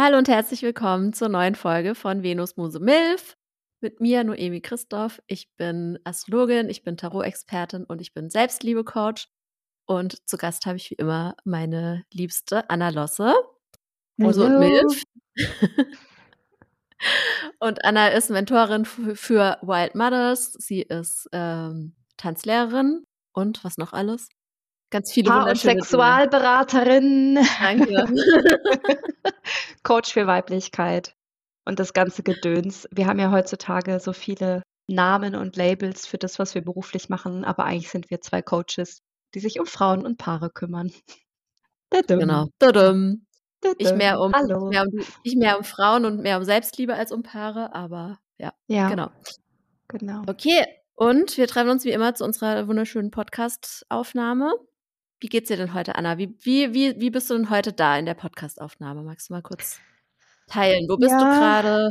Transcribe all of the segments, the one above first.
Hallo und herzlich willkommen zur neuen Folge von Venus Muse Milf. Mit mir Noemi Christoph. Ich bin Astrologin, ich bin Tarot-Expertin und ich bin Selbstliebe-Coach. Und zu Gast habe ich wie immer meine liebste Anna Losse. Muse und Milf. und Anna ist Mentorin für Wild Mothers. Sie ist ähm, Tanzlehrerin und was noch alles? Ganz viele Paar- und Sexualberaterin. Danke. Coach für Weiblichkeit und das ganze Gedöns. Wir haben ja heutzutage so viele Namen und Labels für das, was wir beruflich machen, aber eigentlich sind wir zwei Coaches, die sich um Frauen und Paare kümmern. Genau. Ich mehr, um, mehr um, ich mehr um Frauen und mehr um Selbstliebe als um Paare, aber ja, ja. genau. Genau. Okay, und wir treffen uns wie immer zu unserer wunderschönen Podcast-Aufnahme. Wie geht's dir denn heute, Anna? Wie, wie, wie, wie bist du denn heute da in der Podcastaufnahme? Magst du mal kurz teilen? Wo bist ja. du gerade?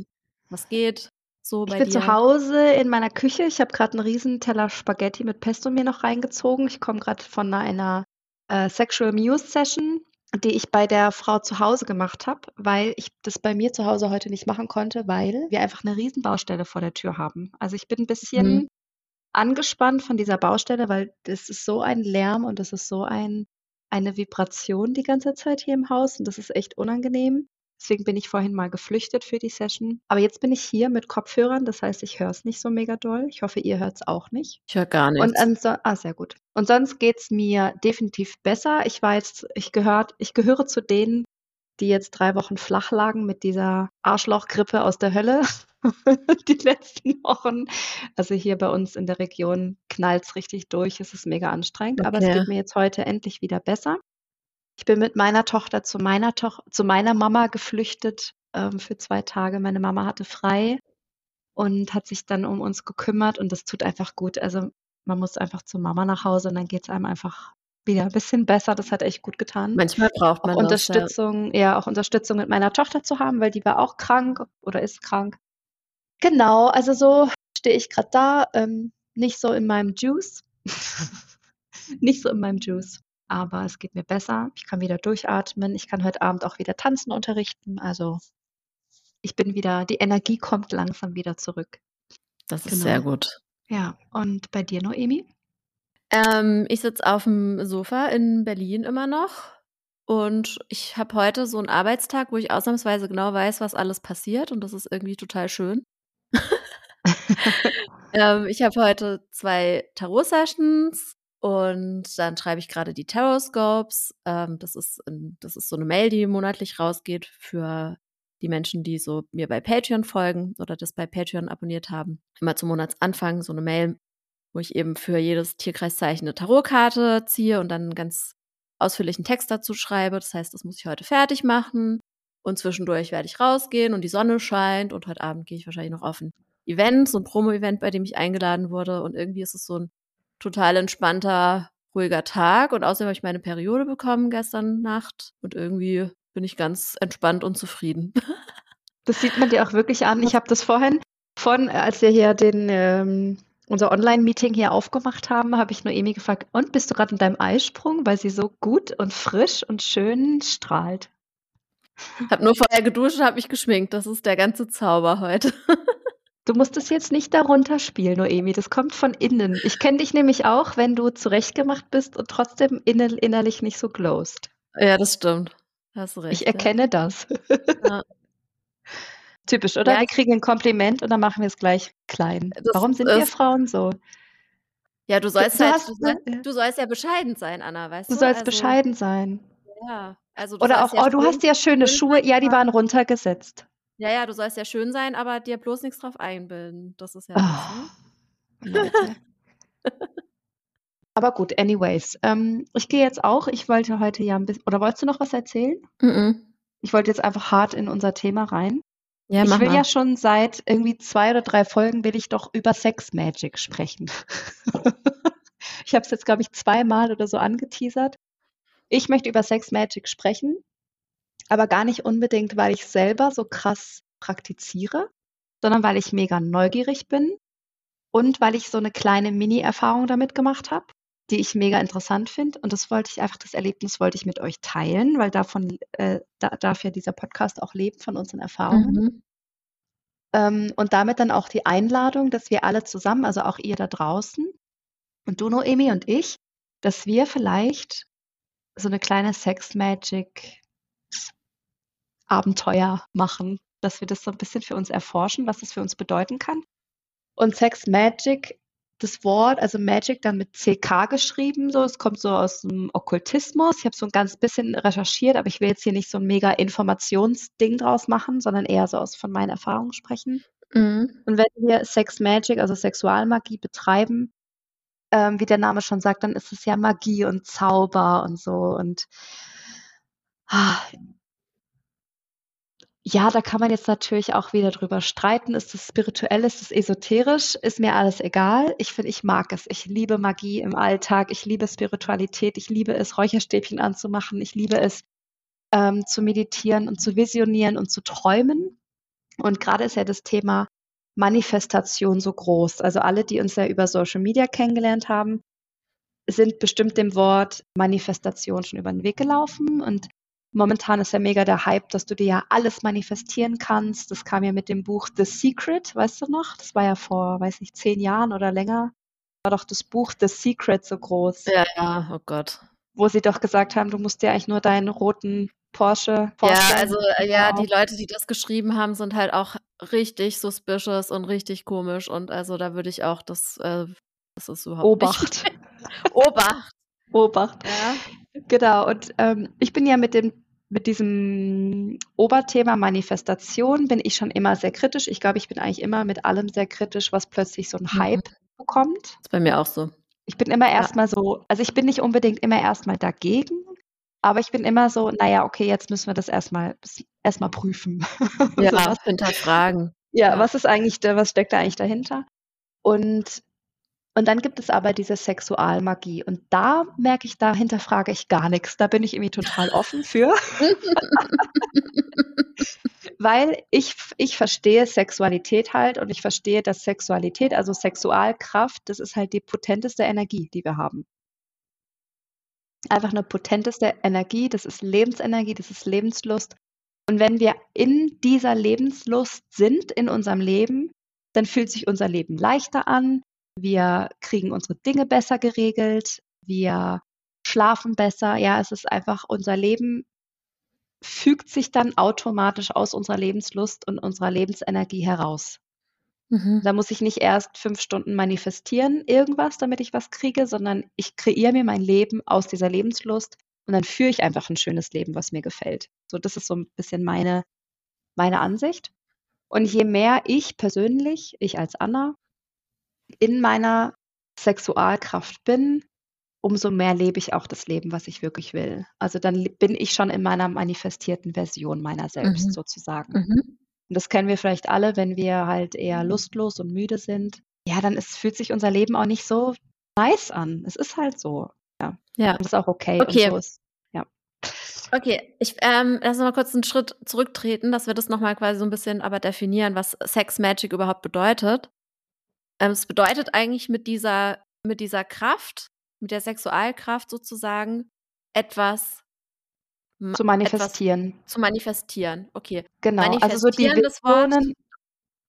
Was geht so bei dir? Ich bin zu Hause in meiner Küche. Ich habe gerade einen riesen Teller Spaghetti mit Pesto mir noch reingezogen. Ich komme gerade von einer äh, Sexual Muse Session, die ich bei der Frau zu Hause gemacht habe, weil ich das bei mir zu Hause heute nicht machen konnte, weil wir einfach eine riesen Baustelle vor der Tür haben. Also ich bin ein bisschen mhm angespannt von dieser Baustelle, weil das ist so ein Lärm und das ist so ein, eine Vibration die ganze Zeit hier im Haus und das ist echt unangenehm. Deswegen bin ich vorhin mal geflüchtet für die Session. Aber jetzt bin ich hier mit Kopfhörern, das heißt, ich höre es nicht so mega doll. Ich hoffe, ihr hört es auch nicht. Ich höre gar nichts. Und ah, sehr gut. Und sonst geht es mir definitiv besser. Ich weiß, ich gehört, ich gehöre zu denen, die jetzt drei Wochen flach lagen mit dieser Arschlochgrippe aus der Hölle. die letzten Wochen. Also hier bei uns in der Region knallt es richtig durch. Es ist mega anstrengend, okay. aber es geht mir jetzt heute endlich wieder besser. Ich bin mit meiner Tochter zu meiner, Toch zu meiner Mama geflüchtet ähm, für zwei Tage. Meine Mama hatte frei und hat sich dann um uns gekümmert und das tut einfach gut. Also man muss einfach zu Mama nach Hause und dann geht es einem einfach wieder ein bisschen besser. Das hat echt gut getan. Manchmal braucht man auch Unterstützung, ja. ja, auch Unterstützung mit meiner Tochter zu haben, weil die war auch krank oder ist krank. Genau, also so stehe ich gerade da, ähm, nicht so in meinem Juice. nicht so in meinem Juice. Aber es geht mir besser. Ich kann wieder durchatmen. Ich kann heute Abend auch wieder tanzen unterrichten. Also ich bin wieder, die Energie kommt langsam wieder zurück. Das ist genau. sehr gut. Ja, und bei dir, Noemi? Ähm, ich sitze auf dem Sofa in Berlin immer noch. Und ich habe heute so einen Arbeitstag, wo ich ausnahmsweise genau weiß, was alles passiert. Und das ist irgendwie total schön. ähm, ich habe heute zwei Tarot-Sessions und dann schreibe ich gerade die Tarot-Scopes. Ähm, das, ist, das ist so eine Mail, die monatlich rausgeht für die Menschen, die so mir bei Patreon folgen oder das bei Patreon abonniert haben. Immer zum Monatsanfang so eine Mail wo ich eben für jedes Tierkreiszeichen eine Tarotkarte ziehe und dann einen ganz ausführlichen Text dazu schreibe. Das heißt, das muss ich heute fertig machen. Und zwischendurch werde ich rausgehen und die Sonne scheint und heute Abend gehe ich wahrscheinlich noch auf ein Event, so ein Promo-Event, bei dem ich eingeladen wurde. Und irgendwie ist es so ein total entspannter, ruhiger Tag. Und außerdem habe ich meine Periode bekommen gestern Nacht. Und irgendwie bin ich ganz entspannt und zufrieden. Das sieht man dir auch wirklich an. Ich habe das vorhin, von, als wir hier den ähm, unser Online-Meeting hier aufgemacht haben, habe ich Noemi gefragt, und bist du gerade in deinem Eisprung, weil sie so gut und frisch und schön strahlt? Hab nur vorher geduscht und habe mich geschminkt. Das ist der ganze Zauber heute. Du musst es jetzt nicht darunter spielen, Noemi. Das kommt von innen. Ich kenne dich nämlich auch, wenn du zurechtgemacht bist und trotzdem innerlich nicht so glowst. Ja, das stimmt. Hast recht. Ich erkenne ja. das. Ja. Typisch, oder? Ja. Wir kriegen ein Kompliment und dann machen wir es gleich klein. Das Warum sind wir Frauen so? Ja, du sollst, du, halt, hast, du, sollst, du sollst ja bescheiden sein, Anna, weißt du? Du sollst also, bescheiden sein. Ja, also Oder auch, oh, du hast ja schöne Schuhe, ja, die waren runtergesetzt. Ja, ja, du sollst ja schön sein, aber dir bloß nichts drauf einbilden. Das ist ja. Oh. Das, ne? aber gut, anyways. Ähm, ich gehe jetzt auch. Ich wollte heute ja ein bisschen. Oder wolltest du noch was erzählen? Mm -mm. Ich wollte jetzt einfach hart in unser Thema rein. Ja, ich will mal. ja schon seit irgendwie zwei oder drei Folgen will ich doch über Sex Magic sprechen. ich habe es jetzt, glaube ich, zweimal oder so angeteasert. Ich möchte über Sex Magic sprechen, aber gar nicht unbedingt, weil ich selber so krass praktiziere, sondern weil ich mega neugierig bin und weil ich so eine kleine Mini-Erfahrung damit gemacht habe. die ich mega interessant finde. Und das wollte ich einfach, das Erlebnis wollte ich mit euch teilen, weil davon äh, da, darf ja dieser Podcast auch leben von unseren Erfahrungen. Mhm. Ähm, und damit dann auch die Einladung, dass wir alle zusammen, also auch ihr da draußen und du, Noemi und ich, dass wir vielleicht so eine kleine Sex Magic Abenteuer machen, dass wir das so ein bisschen für uns erforschen, was das für uns bedeuten kann. Und Sex Magic, das Wort, also Magic dann mit CK geschrieben, so, es kommt so aus dem Okkultismus. Ich habe so ein ganz bisschen recherchiert, aber ich will jetzt hier nicht so ein mega Informationsding draus machen, sondern eher so aus von meinen Erfahrungen sprechen. Mhm. Und wenn wir Sex Magic, also Sexualmagie betreiben, ähm, wie der Name schon sagt, dann ist es ja Magie und Zauber und so. Und ah, ja, da kann man jetzt natürlich auch wieder drüber streiten. Ist es spirituell, ist es esoterisch? Ist mir alles egal. Ich finde, ich mag es. Ich liebe Magie im Alltag. Ich liebe Spiritualität. Ich liebe es, Räucherstäbchen anzumachen. Ich liebe es, ähm, zu meditieren und zu visionieren und zu träumen. Und gerade ist ja das Thema Manifestation so groß. Also alle, die uns ja über Social Media kennengelernt haben, sind bestimmt dem Wort Manifestation schon über den Weg gelaufen. Und momentan ist ja mega der Hype, dass du dir ja alles manifestieren kannst. Das kam ja mit dem Buch The Secret, weißt du noch? Das war ja vor, weiß nicht, zehn Jahren oder länger. War doch das Buch The Secret so groß. Ja, ja, oh Gott. Wo sie doch gesagt haben, du musst dir eigentlich nur deinen roten Porsche. Ja, also äh, ja, die Leute, die das geschrieben haben, sind halt auch richtig suspicious und richtig komisch und also da würde ich auch das, äh, das ist überhaupt Obacht. Nicht. Obacht. Obacht. Ja. Genau. Und ähm, ich bin ja mit dem mit diesem Oberthema Manifestation bin ich schon immer sehr kritisch. Ich glaube, ich bin eigentlich immer mit allem sehr kritisch, was plötzlich so einen mhm. Hype mhm. bekommt. Das ist bei mir auch so. Ich bin immer erstmal ja. so, also ich bin nicht unbedingt immer erstmal dagegen, aber ich bin immer so, naja, okay, jetzt müssen wir das erstmal erstmal prüfen. Ja, so, was, hinterfragen. Ja, ja, was ist eigentlich was steckt da eigentlich dahinter? Und und dann gibt es aber diese Sexualmagie. Und da merke ich, da hinterfrage ich gar nichts. Da bin ich irgendwie total offen für. Weil ich, ich verstehe Sexualität halt und ich verstehe, dass Sexualität, also Sexualkraft, das ist halt die potenteste Energie, die wir haben einfach eine potenteste Energie, das ist Lebensenergie, das ist Lebenslust. Und wenn wir in dieser Lebenslust sind in unserem Leben, dann fühlt sich unser Leben leichter an, wir kriegen unsere Dinge besser geregelt, wir schlafen besser. Ja, es ist einfach unser Leben fügt sich dann automatisch aus unserer Lebenslust und unserer Lebensenergie heraus. Mhm. Da muss ich nicht erst fünf Stunden manifestieren, irgendwas, damit ich was kriege, sondern ich kreiere mir mein Leben aus dieser Lebenslust und dann führe ich einfach ein schönes Leben, was mir gefällt. So, das ist so ein bisschen meine, meine Ansicht. Und je mehr ich persönlich, ich als Anna, in meiner Sexualkraft bin, umso mehr lebe ich auch das Leben, was ich wirklich will. Also dann bin ich schon in meiner manifestierten Version meiner selbst mhm. sozusagen. Mhm. Und das kennen wir vielleicht alle, wenn wir halt eher lustlos und müde sind. Ja, dann ist, fühlt sich unser Leben auch nicht so nice an. Es ist halt so. Ja. ja. Und das ist auch okay. Okay. So ist, ja. Okay, ich ähm, lass mal kurz einen Schritt zurücktreten, dass wir das nochmal quasi so ein bisschen aber definieren, was Sex Magic überhaupt bedeutet. Ähm, es bedeutet eigentlich mit dieser, mit dieser Kraft, mit der Sexualkraft sozusagen, etwas zu manifestieren. zu manifestieren, okay. Genau, also so die Visionen,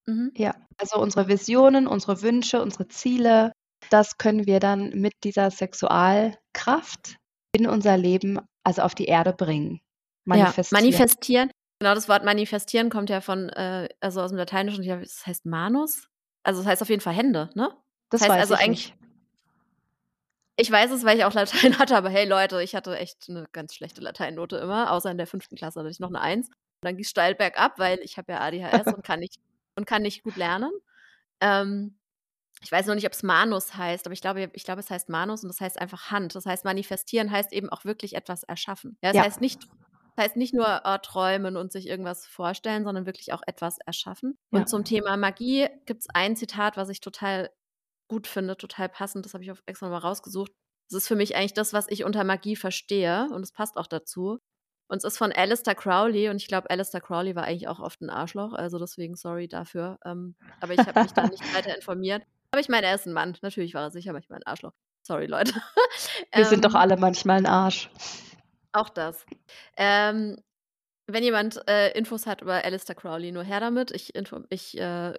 mhm. ja, also unsere Visionen, unsere Wünsche, unsere Ziele, das können wir dann mit dieser Sexualkraft in unser Leben, also auf die Erde bringen. Manifestieren. Ja, manifestieren. Genau, das Wort manifestieren kommt ja von, äh, also aus dem Lateinischen, ich glaube, das heißt Manus. Also das heißt auf jeden Fall Hände, ne? Das, das heißt also eigentlich, nicht. Ich weiß es, weil ich auch Latein hatte, aber hey Leute, ich hatte echt eine ganz schlechte Lateinnote immer, außer in der fünften Klasse hatte ich noch eine Eins. Und dann ging es steil bergab, weil ich habe ja ADHS und kann nicht und kann nicht gut lernen. Ähm, ich weiß noch nicht, ob es Manus heißt, aber ich glaube, ich glaube, es heißt Manus und das heißt einfach Hand. Das heißt, manifestieren heißt eben auch wirklich etwas erschaffen. Ja, das ja. heißt nicht, das heißt nicht nur äh, träumen und sich irgendwas vorstellen, sondern wirklich auch etwas erschaffen. Ja. Und zum Thema Magie gibt es ein Zitat, was ich total gut finde, total passend. Das habe ich auch extra nochmal rausgesucht. Das ist für mich eigentlich das, was ich unter Magie verstehe und es passt auch dazu. Und es ist von Alistair Crowley und ich glaube, Alistair Crowley war eigentlich auch oft ein Arschloch, also deswegen sorry dafür. Ähm, aber ich habe mich da nicht weiter informiert. Aber ich meine, er ist ein Mann. Natürlich war er sicher manchmal ein Arschloch. Sorry, Leute. Wir sind doch Ähm, alle manchmal ein Arsch. Auch das. Ähm, wenn jemand äh, Infos hat über Alistair Crowley, nur her damit. Ich, ich äh,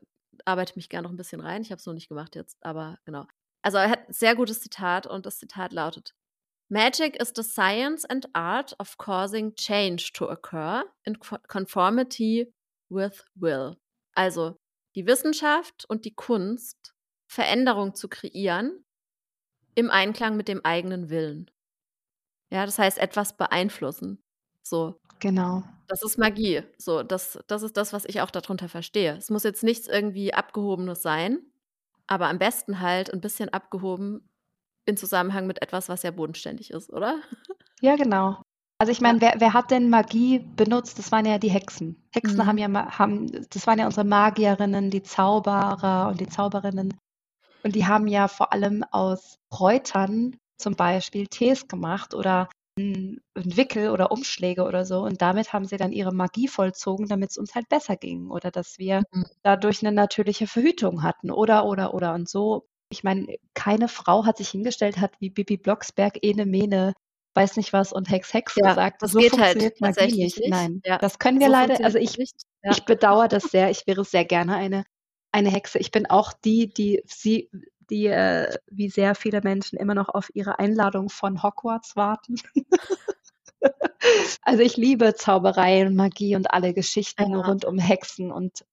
arbeite mich gerne noch ein bisschen rein. Ich habe es noch nicht gemacht jetzt, aber genau. Also er hat ein sehr gutes Zitat und das Zitat lautet: Magic is the science and art of causing change to occur in conformity with will. Also die Wissenschaft und die Kunst, Veränderung zu kreieren im Einklang mit dem eigenen Willen. Ja, das heißt, etwas beeinflussen. So. Genau. Das ist Magie. So, das, das ist das, was ich auch darunter verstehe. Es muss jetzt nichts irgendwie Abgehobenes sein, aber am besten halt ein bisschen abgehoben in Zusammenhang mit etwas, was ja bodenständig ist, oder? Ja, genau. Also ich meine, wer, wer hat denn Magie benutzt? Das waren ja die Hexen. Hexen Mhm. haben ja haben, das waren ja unsere Magierinnen, die Zauberer und die Zauberinnen. Und die haben ja vor allem aus Kräutern zum Beispiel Tees gemacht oder ein ein Wickel oder Umschläge oder so. Und damit haben sie dann ihre Magie vollzogen, damit es uns halt besser ging oder dass wir Mhm. dadurch eine natürliche Verhütung hatten oder, oder, oder. Und so, ich meine, keine Frau hat sich hingestellt, hat wie Bibi Blocksberg, Ene Mene, weiß nicht was und Hex Hex Ja, gesagt. das so geht halt Magie tatsächlich nicht. nicht. Nein, Ja, das können wir so leider, also ich. Ja. ich bedauere das sehr. Ich wäre sehr gerne eine, eine Hexe. Ich bin auch die, die sie, die, äh, wie sehr viele Menschen immer noch auf ihre Einladung von Hogwarts warten. also ich liebe Zauberei und Magie und alle Geschichten Ja. rund um Hexen und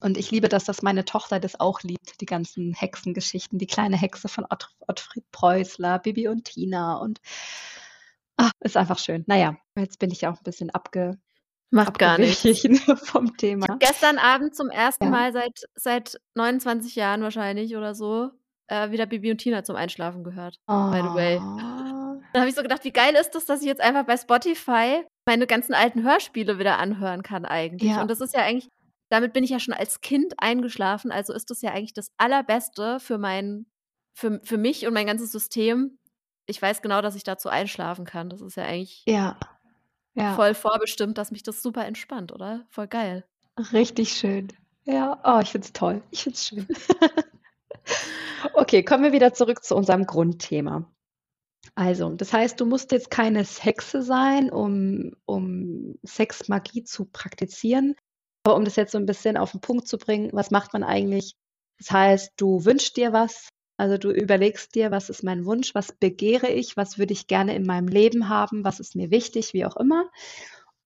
und ich liebe das, dass meine Tochter das auch liebt, die ganzen Hexengeschichten, die kleine Hexe von Ott, Ottfried Preußler, Bibi und Tina und ah, ist einfach schön. Naja, jetzt bin ich ja auch ein bisschen abge, Macht gar nichts. abgewichen vom Ich Thema. habe gestern Abend zum ersten Ja. Mal seit, seit 29 Jahren wahrscheinlich oder so äh, wieder Bibi und Tina zum Einschlafen gehört. By the way. Oh. Da habe ich so gedacht, wie geil ist das, dass ich jetzt einfach bei Spotify meine ganzen alten Hörspiele wieder anhören kann eigentlich. Ja. Und das ist ja eigentlich, damit bin ich ja schon als Kind eingeschlafen, also ist das ja eigentlich das Allerbeste für mein, für, für mich und mein ganzes System. Ich weiß genau, dass ich dazu einschlafen kann. Das ist ja eigentlich Ja. Ja. voll vorbestimmt, dass mich das super entspannt, oder? Voll geil. Richtig schön. Ja, oh, ich find's toll. Ich find's schön. okay, kommen wir wieder zurück zu unserem Grundthema. Also, das heißt, du musst jetzt keine Hexe sein, um, um Sexmagie zu praktizieren. Aber um das jetzt so ein bisschen auf den Punkt zu bringen, was macht man eigentlich? Das heißt, du wünschst dir was, also du überlegst dir, was ist mein Wunsch, was begehre ich, was würde ich gerne in meinem Leben haben, was ist mir wichtig, wie auch immer.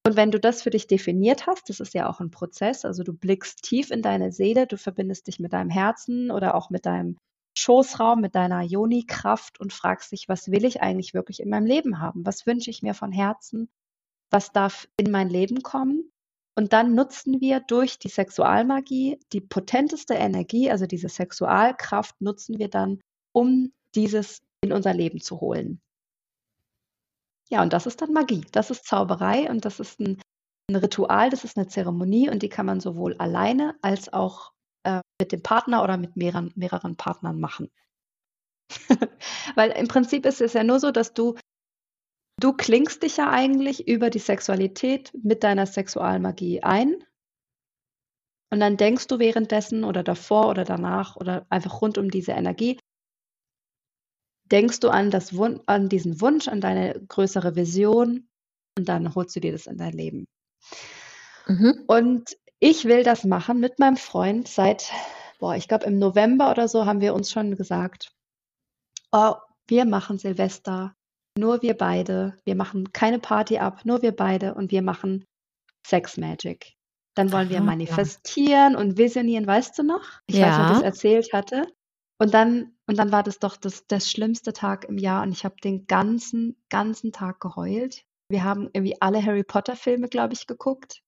Und wenn du das für dich definiert hast, das ist ja auch ein Prozess, also du blickst tief in deine Seele, du verbindest dich mit deinem Herzen oder auch mit deinem Schoßraum, mit deiner Joni-Kraft und fragst dich, was will ich eigentlich wirklich in meinem Leben haben? Was wünsche ich mir von Herzen? Was darf in mein Leben kommen? Und dann nutzen wir durch die Sexualmagie die potenteste Energie, also diese Sexualkraft, nutzen wir dann, um dieses in unser Leben zu holen. Ja, und das ist dann Magie. Das ist Zauberei und das ist ein, ein Ritual, das ist eine Zeremonie und die kann man sowohl alleine als auch äh, mit dem Partner oder mit mehreren, mehreren Partnern machen. Weil im Prinzip ist es ja nur so, dass du, du klingst dich ja eigentlich über die Sexualität mit deiner Sexualmagie ein. Und dann denkst du währenddessen oder davor oder danach oder einfach rund um diese Energie, denkst du an, das Wun an diesen Wunsch, an deine größere Vision und dann holst du dir das in dein Leben. Mhm. Und ich will das machen mit meinem Freund seit, boah, ich glaube im November oder so haben wir uns schon gesagt, oh, wir machen Silvester, nur wir beide, wir machen keine Party ab, nur wir beide und wir machen Sex Magic. Dann wollen wir Aha. manifestieren und visionieren, weißt du noch? Ich weiß, wer Ja. das erzählt hatte. Und dann, und dann war das doch das, das schlimmste Tag im Jahr und ich habe den ganzen, ganzen Tag geheult. Wir haben irgendwie alle Harry Potter Filme, glaube ich, geguckt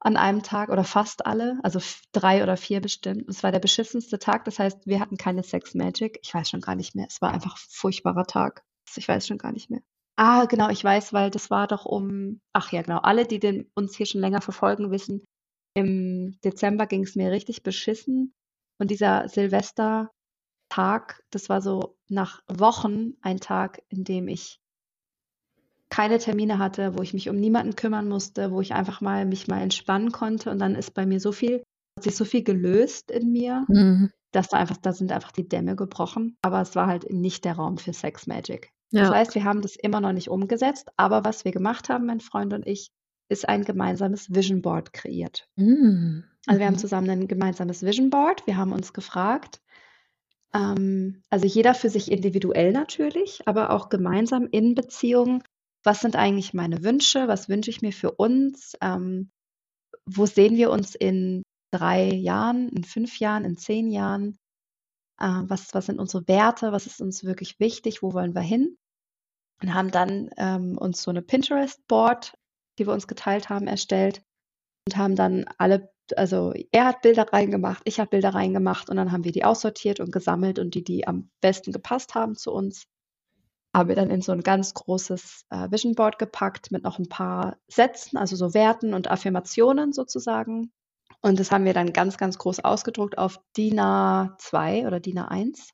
an einem Tag oder fast alle, also drei oder vier bestimmt. Es war der beschissenste Tag, das heißt, wir hatten keine Sex Magic. Ich weiß schon gar nicht mehr. Es war einfach ein furchtbarer Tag. Ich weiß schon gar nicht mehr. Ah, genau, ich weiß, weil das war doch um, ach ja, genau, alle, die den, uns hier schon länger verfolgen, wissen, im Dezember ging es mir richtig beschissen. Und dieser Silvestertag, das war so nach Wochen ein Tag, in dem ich keine Termine hatte, wo ich mich um niemanden kümmern musste, wo ich einfach mal mich mal entspannen konnte. Und dann ist bei mir so viel, hat sich so viel gelöst in mir. Mhm. dass da einfach, da sind einfach die Dämme gebrochen. Aber es war halt nicht der Raum für Sex Magic. Ja. Das heißt, wir haben das immer noch nicht umgesetzt. Aber was wir gemacht haben, mein Freund und ich, ist ein gemeinsames Vision Board kreiert. Mhm. Also wir haben mhm. zusammen ein gemeinsames Vision Board. Wir haben uns gefragt, ähm, also jeder für sich individuell natürlich, aber auch gemeinsam in Beziehung. Was sind eigentlich meine Wünsche? Was wünsche ich mir für uns? Ähm, wo sehen wir uns in drei Jahren, in fünf Jahren, in zehn Jahren? Äh, was, was sind unsere Werte? Was ist uns wirklich wichtig? Wo wollen wir hin? Und haben dann ähm, uns so eine Pinterest-Board, die wir uns geteilt haben, erstellt und haben dann alle, also er hat Bilder reingemacht, ich habe Bilder reingemacht und dann haben wir die aussortiert und gesammelt und die, die am besten gepasst haben zu uns, haben wir dann in so ein ganz großes äh, Vision Board gepackt mit noch ein paar Sätzen, also so Werten und Affirmationen sozusagen. Und das haben wir dann ganz, ganz groß ausgedruckt auf DIN A2 oder DIN A1.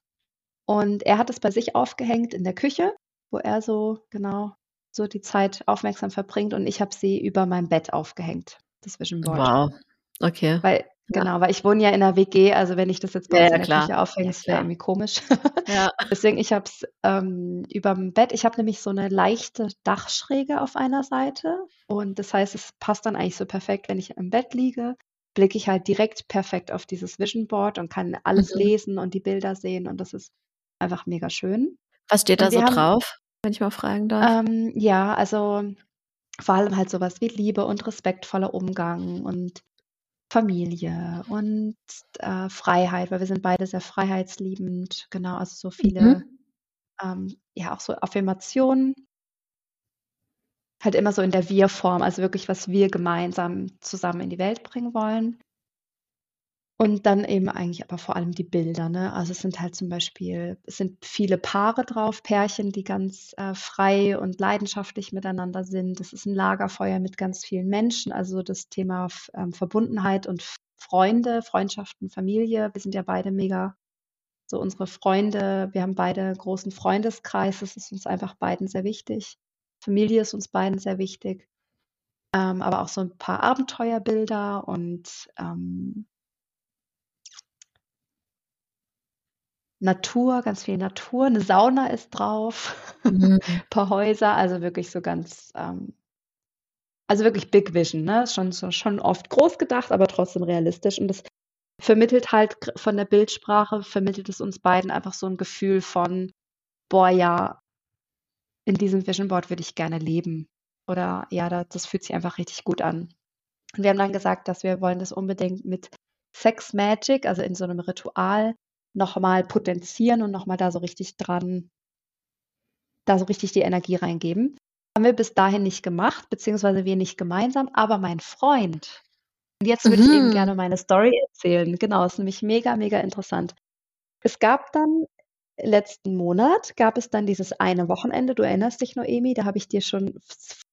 Und er hat es bei sich aufgehängt in der Küche, wo er so genau so die Zeit aufmerksam verbringt. Und ich habe sie über meinem Bett aufgehängt, das Vision Board. Wow. Okay. Weil, genau, weil ich wohne ja in einer WG, also wenn ich das jetzt bei ja, uns in der klar. Küche aufhänge, ja, wäre irgendwie komisch. Ja. Deswegen, ich habe es ähm, über dem Bett. Ich habe nämlich so eine leichte Dachschräge auf einer Seite. Und das heißt, es passt dann eigentlich so perfekt, wenn ich im Bett liege blicke ich halt direkt perfekt auf dieses Vision Board und kann alles mhm. lesen und die Bilder sehen und das ist einfach mega schön. Was steht da so haben, drauf, wenn ich mal fragen darf? Ähm, ja, also vor allem halt sowas wie Liebe und respektvoller Umgang und Familie und äh, Freiheit, weil wir sind beide sehr freiheitsliebend, genau, also so viele, mhm. ähm, ja, auch so Affirmationen halt immer so in der Wir-Form, also wirklich, was wir gemeinsam zusammen in die Welt bringen wollen. Und dann eben eigentlich aber vor allem die Bilder, ne? Also es sind halt zum Beispiel, es sind viele Paare drauf, Pärchen, die ganz äh, frei und leidenschaftlich miteinander sind. Es ist ein Lagerfeuer mit ganz vielen Menschen, also das Thema ähm, Verbundenheit und Freunde, Freundschaften, Familie. Wir sind ja beide mega so unsere Freunde, wir haben beide einen großen Freundeskreis, das ist uns einfach beiden sehr wichtig. Familie ist uns beiden sehr wichtig. Ähm, aber auch so ein paar Abenteuerbilder und ähm, Natur, ganz viel Natur. Eine Sauna ist drauf, mhm. ein paar Häuser, also wirklich so ganz, ähm, also wirklich Big Vision, ne? Schon, so, schon oft groß gedacht, aber trotzdem realistisch. Und das vermittelt halt von der Bildsprache, vermittelt es uns beiden einfach so ein Gefühl von, boah, ja, in diesem Vision Board würde ich gerne leben. Oder ja, das fühlt sich einfach richtig gut an. Und wir haben dann gesagt, dass wir wollen das unbedingt mit Sex Magic, also in so einem Ritual, nochmal potenzieren und nochmal da so richtig dran, da so richtig die Energie reingeben. Haben wir bis dahin nicht gemacht, beziehungsweise wir nicht gemeinsam, aber mein Freund. Und jetzt würde mhm. ich eben gerne meine Story erzählen. Genau, ist nämlich mega, mega interessant. Es gab dann letzten Monat gab es dann dieses eine Wochenende. Du erinnerst dich, Noemi, da habe ich dir schon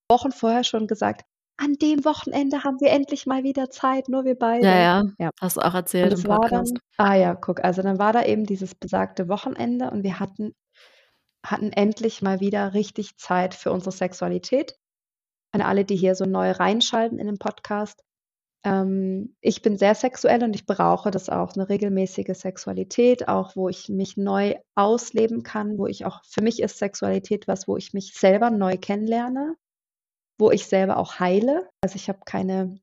Wochen vorher schon gesagt, an dem Wochenende haben wir endlich mal wieder Zeit, nur wir beide. Ja, ja, ja. hast du auch erzählt im Podcast. Dann, ah ja, guck, also dann war da eben dieses besagte Wochenende und wir hatten, hatten endlich mal wieder richtig Zeit für unsere Sexualität. An alle, die hier so neu reinschalten in den Podcast, ähm, ich bin sehr sexuell und ich brauche das auch, eine regelmäßige Sexualität, auch wo ich mich neu ausleben kann, wo ich auch, für mich ist Sexualität was, wo ich mich selber neu kennenlerne, wo ich selber auch heile. Also ich habe keine,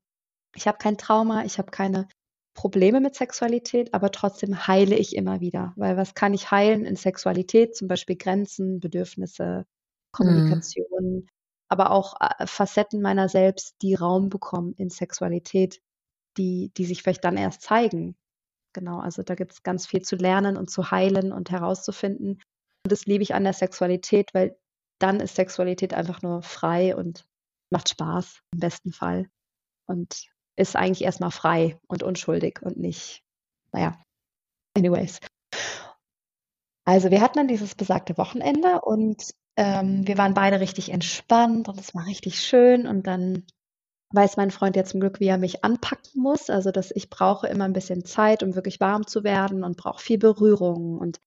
ich habe kein Trauma, ich habe keine Probleme mit Sexualität, aber trotzdem heile ich immer wieder. Weil was kann ich heilen in Sexualität? Zum Beispiel Grenzen, Bedürfnisse, mhm. Kommunikation, aber auch äh, Facetten meiner selbst, die Raum bekommen in Sexualität, die, die sich vielleicht dann erst zeigen. Genau, also da gibt es ganz viel zu lernen und zu heilen und herauszufinden. Und das liebe ich an der Sexualität, weil dann ist Sexualität einfach nur frei und macht Spaß im besten Fall. Und ist eigentlich erstmal frei und unschuldig und nicht, naja, anyways. Also wir hatten dann dieses besagte Wochenende und ähm, wir waren beide richtig entspannt und es war richtig schön. Und dann weiß mein Freund ja zum Glück, wie er mich anpacken muss. Also, dass ich brauche immer ein bisschen Zeit, um wirklich warm zu werden und brauche viel Berührung. Und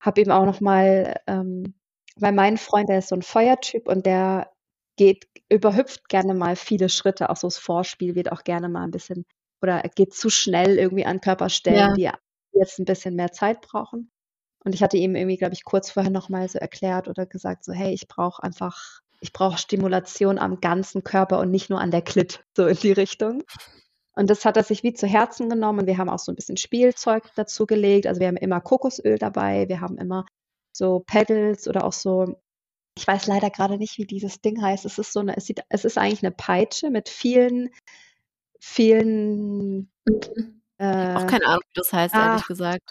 habe ihm auch noch mal, ähm, weil mein Freund, der ist so ein Feuertyp und der geht, überhüpft gerne mal viele Schritte. Auch so das Vorspiel wird auch gerne mal ein bisschen oder geht zu schnell irgendwie an Körperstellen, ja. die jetzt ein bisschen mehr Zeit brauchen. Und ich hatte ihm irgendwie, glaube ich, kurz vorher noch mal so erklärt oder gesagt so: „Hey, ich brauche einfach ich brauche Stimulation am ganzen Körper und nicht nur an der Klit“, so in die Richtung. Und das hat er sich wie zu Herzen genommen und wir haben auch so ein bisschen Spielzeug dazu gelegt. Also, wir haben immer Kokosöl dabei, wir haben immer so Pedals oder auch so ich weiß leider gerade nicht, wie dieses Ding heißt. Es ist so 'ne es sieht es ist eigentlich eine Peitsche mit vielen vielen, habe auch äh keine Ahnung, wie das heißt, ehrlich ach, gesagt.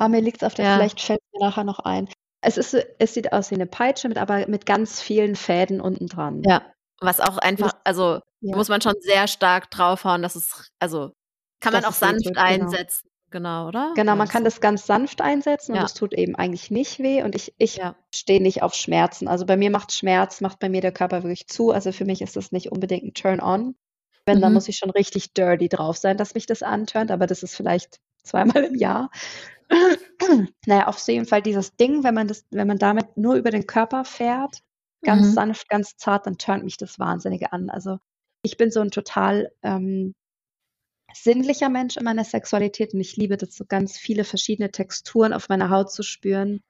Ah, mir liegt's auf der Ja. vielleicht fällt's mir nachher noch ein. Es ist es sieht aus wie 'ne Peitsche mit aber mit ganz vielen Fäden unten dran. Ja, was auch Und einfach das also, ja. muss man schon sehr stark draufhauen, dass es also, kann man Dass auch es sanft wehtut, genau. einsetzen, genau, oder? Genau, man das kann das ganz sanft einsetzen und Ja. es tut eben eigentlich nicht weh und ich ich Ja. stehe nicht auf Schmerzen. Also, bei mir macht Schmerz macht bei mir der Körper wirklich zu. Also, für mich ist das nicht unbedingt 'n Turn on. Wenn, dann Mhm. muss ich schon richtig dirty drauf sein, dass mich das anturnt, aber das ist vielleicht zweimal im Jahr. Na ja, auf jeden Fall dieses Ding, wenn man das wenn man damit nur über den Körper fährt, ganz Mhm. sanft, ganz zart, dann turnt mich das Wahnsinnige an. Also, ich bin so 'n total, ähm, sinnlicher Mensch in meiner Sexualität und ich liebe das, so ganz viele verschiedene Texturen auf meiner Haut zu spüren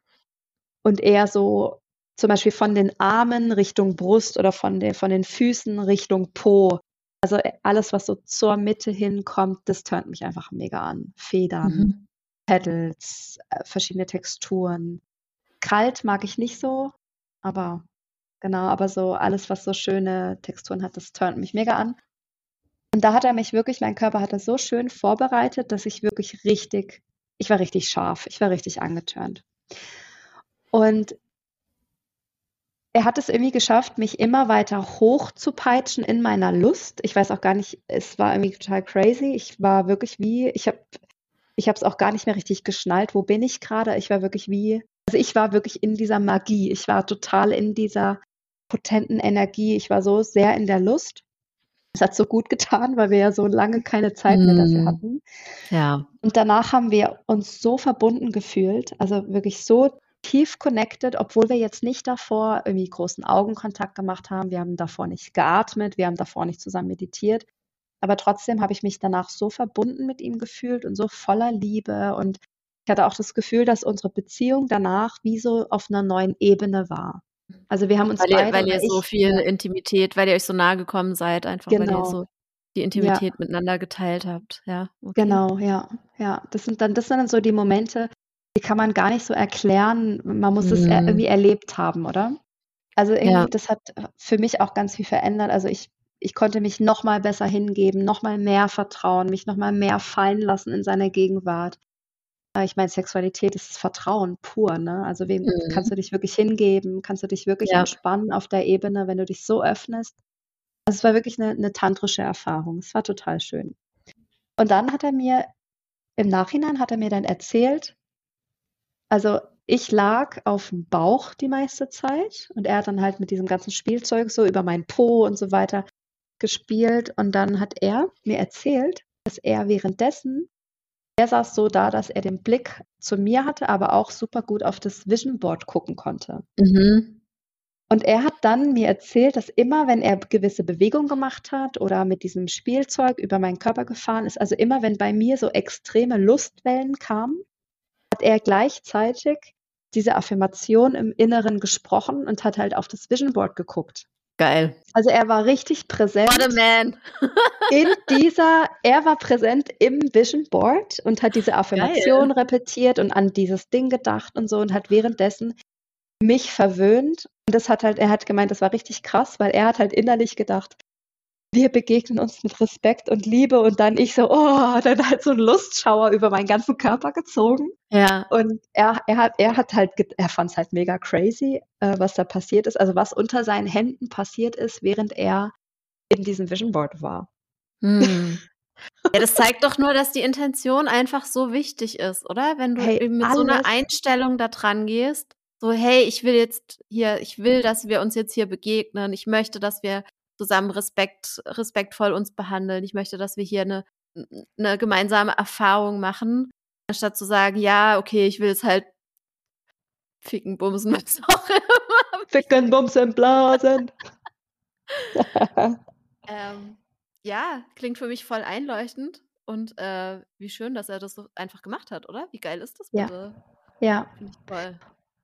und eher so zum Beispiel von den Armen Richtung Brust oder von den von den Füßen Richtung Po. Also, alles, was so zur Mitte hinkommt, das turnt mich einfach mega an. Federn, Mhm. Pedals, äh, verschiedene Texturen. Kalt mag ich nicht so, aber genau, aber so alles, was so schöne Texturen hat, das turnt mich mega an. Und da hat er mich wirklich mein Körper hat er so schön vorbereitet, dass ich wirklich richtig ich war richtig scharf. Ich war richtig angeturnt. Und er hat es irgendwie geschafft, mich immer weiter hochzupeitschen in meiner Lust. Ich weiß auch gar nicht es war irgendwie total crazy. Ich war wirklich wie ich habe ich habe es auch gar nicht mehr richtig geschnallt, wo bin ich grade? Ich war wirklich wie also, ich war wirklich in dieser Magie. Ich war total in dieser potenten Energie. Ich war so sehr in der Lust. Es hat so gut getan, weil wir ja so lange keine Zeit mehr dafür Mhm. hatten. Ja. Und danach haben wir uns so verbunden gefühlt, also, wirklich so tief connected, obwohl wir jetzt nicht davor irgendwie großen Augenkontakt gemacht haben. Wir haben davor nicht geatmet, wir haben davor nicht zusammen meditiert. Aber trotzdem habe ich mich danach so verbunden mit ihm gefühlt und so voller Liebe und ich hatte auch das Gefühl, dass unsere Beziehung danach wie so auf 'ner neuen Ebene war. Also, wir haben uns Weil ihr beide weil oder ihr so viel ja. Intimität weil ihr euch so nahe gekommen seid, einfach weil ihr Genau. so die Ja. Intimität miteinander geteilt habt. Ja, okay. Genau, ja, ja. Das sind dann das sind dann so die Momente, die kann man gar nicht so erklären. Man muss es er Mhm. irgendwie erlebt haben, oder? Also, Ja. irgendwie das hat, für mich auch ganz viel verändert. Also, ich ich konnte mich noch mal besser hingeben, noch mal mehr vertrauen, mich noch mal mehr fallen lassen in seiner Gegenwart. Äh, ich meine, Sexualität ist Vertrauen pur, ne? Also, wem kannst Mhm. du dich wirklich hingeben? Kannst du dich wirklich Ja. entspannen auf der Ebene, wenn du dich so öffnest? Also, es war wirklich 'ne 'ne tantrische Erfahrung. Es war total schön. Und dann hat er mir im Nachhinein hat er mir dann erzählt also, ich lag aufm Bauch die meiste Zeit und er hat dann halt mit diesem ganzen Spielzeug so über meinen Po und so weiter gespielt und dann hat er mir erzählt, dass er währenddessen er saß so da, dass er den Blick zu mir hatte, aber auch super gut auf das Vision Board gucken konnte. Mhm. Und er hat dann mir erzählt, dass immer, wenn er gewisse Bewegungen gemacht hat oder mit diesem Spielzeug über meinen Körper gefahren ist also, immer wenn bei mir so extreme Lustwellen kamen, hat er gleichzeitig diese Affirmation im Inneren gesprochen und hat halt auf das Vision Board geguckt. Geil. Also, er war richtig What a präsent man. in dieser er war präsent im Vision Board und hat diese Geil. Affirmation repetiert und an dieses Ding gedacht und so und hat währenddessen mich verwöhnt. Und das hat halt er hat gemeint, das war richtig krass, weil er hat halt innerlich gedacht: „Wir begegnen uns mit Respekt und Liebe“ und dann ich so: „Oh“, dann halt so 'n Lustschauer über meinen ganzen Körper gezogen. Ja. Und er er hat er hat halt er fand's halt mega crazy, äh, was da passiert ist, also, was unter seinen Händen passiert ist, während er in diesem Vision Board war. Mhm. Ja, das zeigt doch nur, dass die Intention einfach so wichtig ist, oder? Wenn du Hey, eben mit so 'ner alles Einstellung da dran gehst, so: „Hey, ich will jetzt hier ich will, dass wir uns jetzt hier begegnen. Ich möchte, dass wir zusammen Respekt respektvoll uns behandeln. Ich möchte, dass wir hier 'ne 'n 'ne gemeinsame Erfahrung machen“, anstatt zu sagen: „Ja, okay, ich will jetzt halt ficken, bumsen, was auch immer.“ Ficken, bumsen, blasen. Ähm, ja, klingt für mich voll einleuchtend und äh, wie schön, dass er das so einfach gemacht hat, oder? Wie geil ist das Ja. bitte? Ja. Finde ich toll.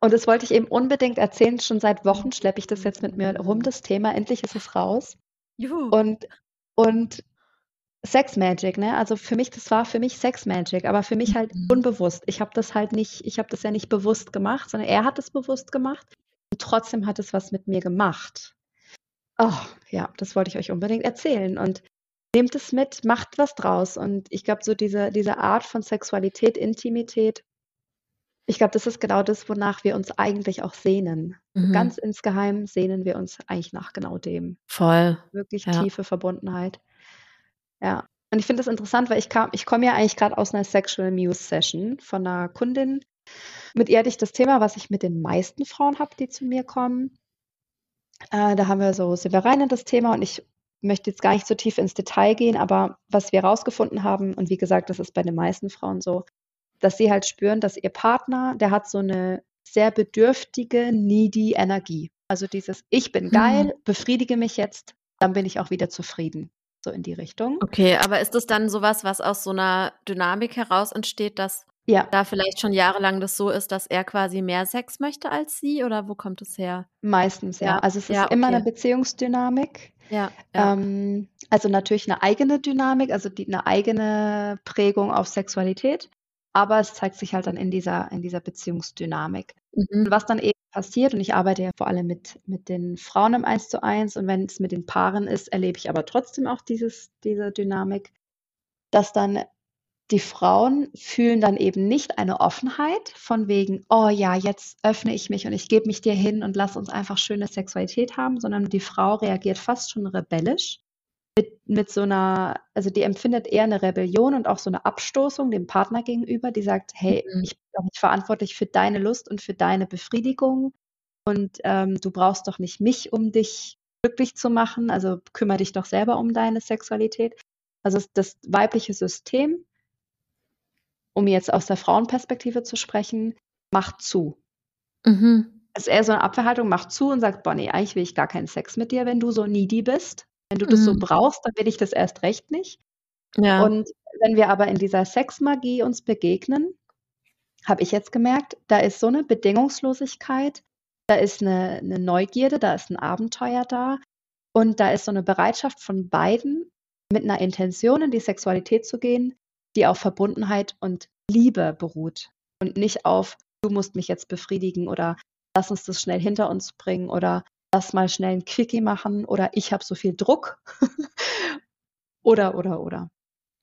Und das wollte ich eben unbedingt erzählen. Schon seit Wochen schleppe ich das jetzt mit mir rum, das Thema. Endlich ist es raus. Juhu. Und, und Sex Magic, ne? Also für mich, das war für mich Sex Magic, aber für mich halt Mhm. unbewusst. Ich habe das halt nicht, ich habe das ja nicht bewusst gemacht, sondern er hat es bewusst gemacht und trotzdem hat es was mit mir gemacht. Oh, ja, das wollte ich euch unbedingt erzählen und nehmt es mit, macht was draus und ich glaube, so diese, diese Art von Sexualität, Intimität, ich glaube, das ist genau das, wonach wir uns eigentlich auch sehnen. Mhm. Ganz insgeheim sehnen wir uns eigentlich nach genau dem Voll. wirklich Ja. tiefe Verbundenheit. Ja. Und ich finde das interessant, weil ich kam, ich komme ja eigentlich gerade aus einer Sexual Muse Session von einer Kundin. Mit ihr hatte ich das Thema, was ich mit den meisten Frauen habe, die zu mir kommen. Äh, da haben wir so, in das Thema und ich möchte jetzt gar nicht so tief ins Detail gehen, aber was wir herausgefunden haben, und wie gesagt, das ist bei den meisten Frauen so, dass sie halt spüren, dass ihr Partner, der hat so eine sehr bedürftige, needy Energie. Also dieses, ich bin geil, befriedige mich jetzt, dann bin ich auch wieder zufrieden. So in die Richtung. Okay, aber ist das dann sowas, was aus so einer Dynamik heraus entsteht, dass Ja, da vielleicht schon jahrelang das so ist, dass er quasi mehr Sex möchte als sie? Oder wo kommt es her? meistens, ja. Ja, Also es ist ja, immer okay. eine Beziehungsdynamik. Ja, ja. Ähm, also natürlich eine eigene Dynamik, also die, eine eigene Prägung auf Sexualität, aber es zeigt sich halt dann in dieser, in dieser Beziehungsdynamik. Mhm. was dann eben passiert, und ich arbeite ja vor allem mit, mit den Frauen im Eins zu eins, und wenn es mit den Paaren ist, erlebe ich aber trotzdem auch dieses, diese Dynamik, dass dann die Frauen fühlen dann eben nicht eine Offenheit von wegen, oh ja, jetzt öffne ich mich und ich gebe mich dir hin und lass uns einfach schöne Sexualität haben, sondern die Frau reagiert fast schon rebellisch mit, mit so einer, also die empfindet eher eine Rebellion und auch so eine Abstoßung dem Partner gegenüber, die sagt, hey, Mhm. ich bin doch nicht verantwortlich für deine Lust und für deine Befriedigung und ähm, du brauchst doch nicht mich, um dich glücklich zu machen, also kümmere dich doch selber um deine Sexualität. Also das weibliche System, um jetzt aus der Frauenperspektive zu sprechen, macht zu. Mhm. Es ist eher so eine Abwehrhaltung, macht zu und sagt, boah, nee, eigentlich will ich gar keinen Sex mit dir, wenn du so needy bist. Wenn du das so Mhm. brauchst, dann will ich das erst recht nicht. Ja. Und wenn wir aber in dieser Sexmagie uns begegnen, habe ich jetzt gemerkt, da ist so eine Bedingungslosigkeit, da ist eine, eine Neugierde, da ist ein Abenteuer da und da ist so eine Bereitschaft von beiden, mit einer Intention in die Sexualität zu gehen, die auf Verbundenheit und Liebe beruht und nicht auf, du musst mich jetzt befriedigen oder lass uns das schnell hinter uns bringen oder lass mal schnell ein Quickie machen oder ich habe so viel Druck oder, oder, oder.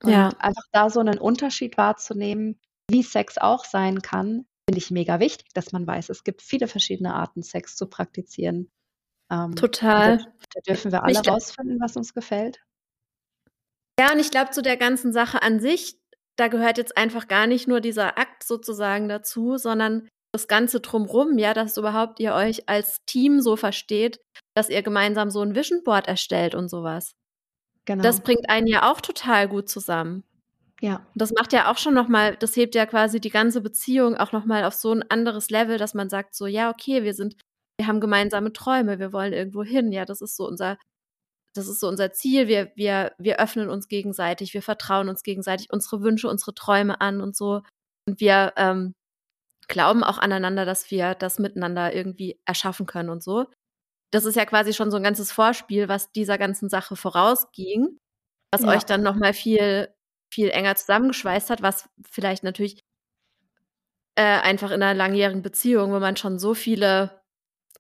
Und Ja. einfach da so einen Unterschied wahrzunehmen, wie Sex auch sein kann, finde ich mega wichtig, dass man weiß, es gibt viele verschiedene Arten, Sex zu praktizieren. Ähm, Total. Da, da dürfen wir alle rausfinden, was uns gefällt. Ja, und ich glaube, zu der ganzen Sache an sich, da gehört jetzt einfach gar nicht nur dieser Akt sozusagen dazu, sondern das Ganze drumrum, ja, dass überhaupt ihr euch als Team so versteht, dass ihr gemeinsam so ein Vision Board erstellt und sowas. Genau. Das bringt einen ja auch total gut zusammen. ja, das macht ja auch schon nochmal, das hebt ja quasi die ganze Beziehung auch nochmal auf so ein anderes Level, dass man sagt so, ja, okay, wir sind, wir haben gemeinsame Träume, wir wollen irgendwo hin, ja, das ist so unser, das ist so unser Ziel, wir, wir, wir öffnen uns gegenseitig, wir vertrauen uns gegenseitig unsere Wünsche, unsere Träume an und so. Und wir ähm, glauben auch aneinander, dass wir das miteinander irgendwie erschaffen können und so. Das ist ja quasi schon so ein ganzes Vorspiel, was dieser ganzen Sache vorausging, was Ja. euch dann nochmal viel, viel enger zusammengeschweißt hat, was vielleicht natürlich äh, einfach in einer langjährigen Beziehung, wo man schon so viele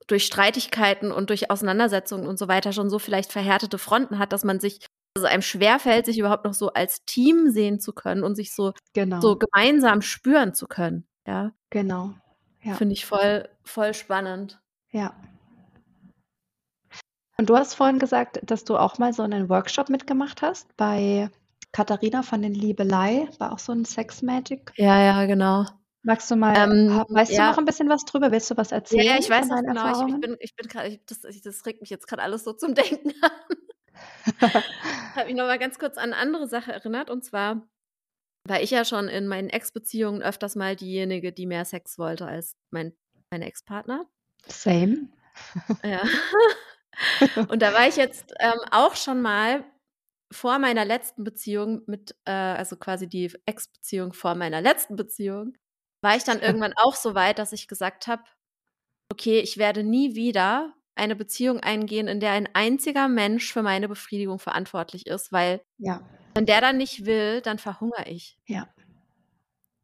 durch Streitigkeiten und durch Auseinandersetzungen und so weiter schon so vielleicht verhärtete Fronten hat, dass man sich, dass es einem schwerfällt, sich überhaupt noch so als Team sehen zu können und sich so, genau. so gemeinsam spüren zu können. Ja, genau. Ja. finde ich voll, voll spannend. Ja. Und du hast vorhin gesagt, dass du auch mal so einen Workshop mitgemacht hast bei Katharina von den Liebelei, war auch so ein Sex Magic. Ja, ja, genau. Magst du mal, Ähm, weißt du ja. noch ein bisschen was drüber? Willst du was Ja, erzählen? ja, ich weiß deinen genau. Ich, ich bin, ich bin gerade, ich- das, ich, das regt mich jetzt gerade alles so zum Denken an. habe mich noch mal ganz kurz an eine andere Sache erinnert. Und zwar war ich ja schon in meinen Ex-Beziehungen öfters mal diejenige, die mehr Sex wollte als mein, mein Ex-Partner. Same. Ja. Und da war ich jetzt ähm, auch schon mal vor meiner letzten Beziehung mit, äh, also quasi die Ex-Beziehung vor meiner letzten Beziehung, war ich dann irgendwann auch so weit, dass ich gesagt habe, okay, ich werde nie wieder eine Beziehung eingehen, in der ein einziger Mensch für meine Befriedigung verantwortlich ist, weil ja. Wenn der dann nicht will, dann verhungere ich. Ja.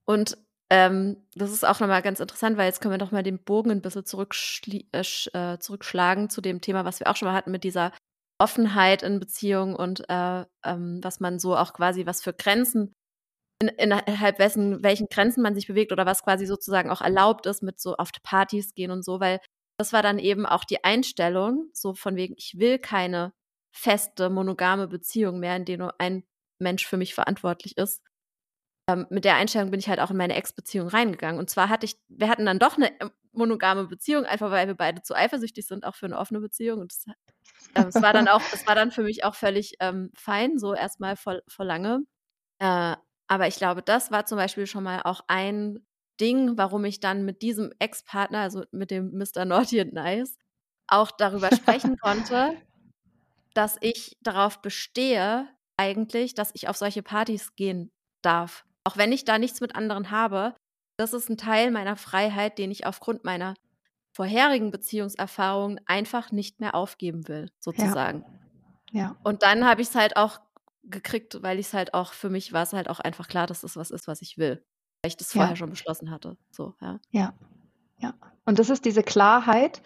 Und ähm, das ist auch nochmal ganz interessant, weil jetzt können wir doch mal den Bogen ein bisschen äh, äh, zurückschlagen zu dem Thema, was wir auch schon mal hatten mit dieser Offenheit in Beziehungen und äh, ähm, was man so auch quasi, was für Grenzen, in, innerhalb wessen, welchen Grenzen man sich bewegt oder was quasi sozusagen auch erlaubt ist, mit so auf Partys gehen und so, weil das war dann eben auch die Einstellung, so von wegen, ich will keine feste, monogame Beziehung mehr, in der nur ein Mensch für mich verantwortlich ist. Ähm, mit der Einstellung bin ich halt auch in meine Ex-Beziehung reingegangen. Und zwar hatte ich, wir hatten dann doch eine äh, monogame Beziehung, einfach weil wir beide zu eifersüchtig sind, auch für eine offene Beziehung. Und das, äh, es war dann auch, es war dann für mich auch völlig ähm, fein, so erstmal vor, vor lange. Äh, aber ich glaube, das war zum Beispiel schon mal auch ein Ding, warum ich dann mit diesem Ex-Partner, also mit dem Mr. Naughty and Nice, auch darüber sprechen konnte, dass ich darauf bestehe, eigentlich, dass ich auf solche Partys gehen darf. Auch wenn ich da nichts mit anderen habe, das ist ein Teil meiner Freiheit, den ich aufgrund meiner vorherigen Beziehungserfahrungen einfach nicht mehr aufgeben will, sozusagen. Ja. ja. Und dann habe ich es halt auch gekriegt, weil ich es halt auch, für mich war es halt auch einfach klar, dass das was ist, was ich will. Weil ich das vorher ja. schon beschlossen hatte. So, ja. Ja. Ja. Und das ist diese Klarheit,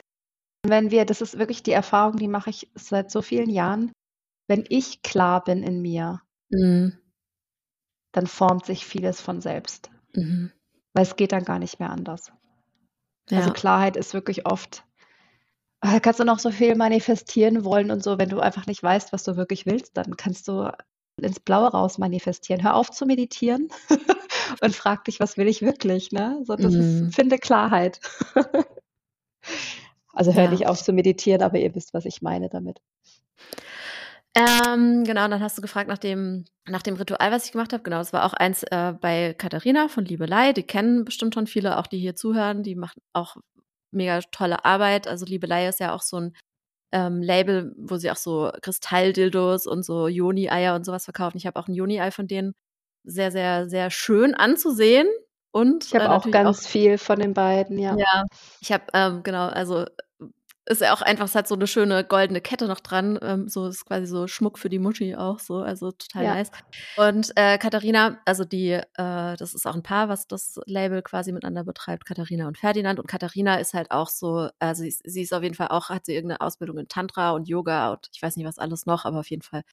wenn wir, das ist wirklich die Erfahrung, die mache ich seit so vielen Jahren, wenn ich klar bin in mir, mhm. dann formt sich vieles von selbst. Mhm. Weil es geht dann gar nicht mehr anders. Also ja. Also Klarheit ist wirklich oft, da kannst du noch so viel manifestieren wollen und so, wenn du einfach nicht weißt, was du wirklich willst, dann kannst du ins Blaue raus manifestieren. Hör auf zu meditieren und frag dich, was will ich wirklich, ne? So, das mhm. ist, finde Klarheit. also hör ja. nicht auf zu meditieren, aber ihr wisst, was ich meine damit. Ähm, genau, dann hast du gefragt nach dem, nach dem Ritual, was ich gemacht habe. Genau, es war auch eins äh, bei Katharina von Liebelei. Die kennen bestimmt schon viele, auch die hier zuhören. Die macht auch mega tolle Arbeit. Also Liebelei ist ja auch so ein ähm, Label, wo sie auch so Kristalldildos und so Joni-Eier und sowas verkaufen. Ich habe auch ein Joni-Ei von denen. Sehr, sehr, sehr schön anzusehen. Und ich habe äh, auch ganz auch, viel von den beiden, ja. Ja, ich habe ähm, genau, also ist ja auch einfach, es hat so eine schöne goldene Kette noch dran. Ähm, so ist quasi so Schmuck für die Muschi auch so, also total ja. nice. Und äh, Katharina, also die, äh, das ist auch ein Paar, was das Label quasi miteinander betreibt, Katharina und Ferdinand. Und Katharina ist halt auch so, also sie, sie ist auf jeden Fall auch, hat sie irgendeine Ausbildung in Tantra und Yoga und ich weiß nicht was alles noch, aber auf jeden Fall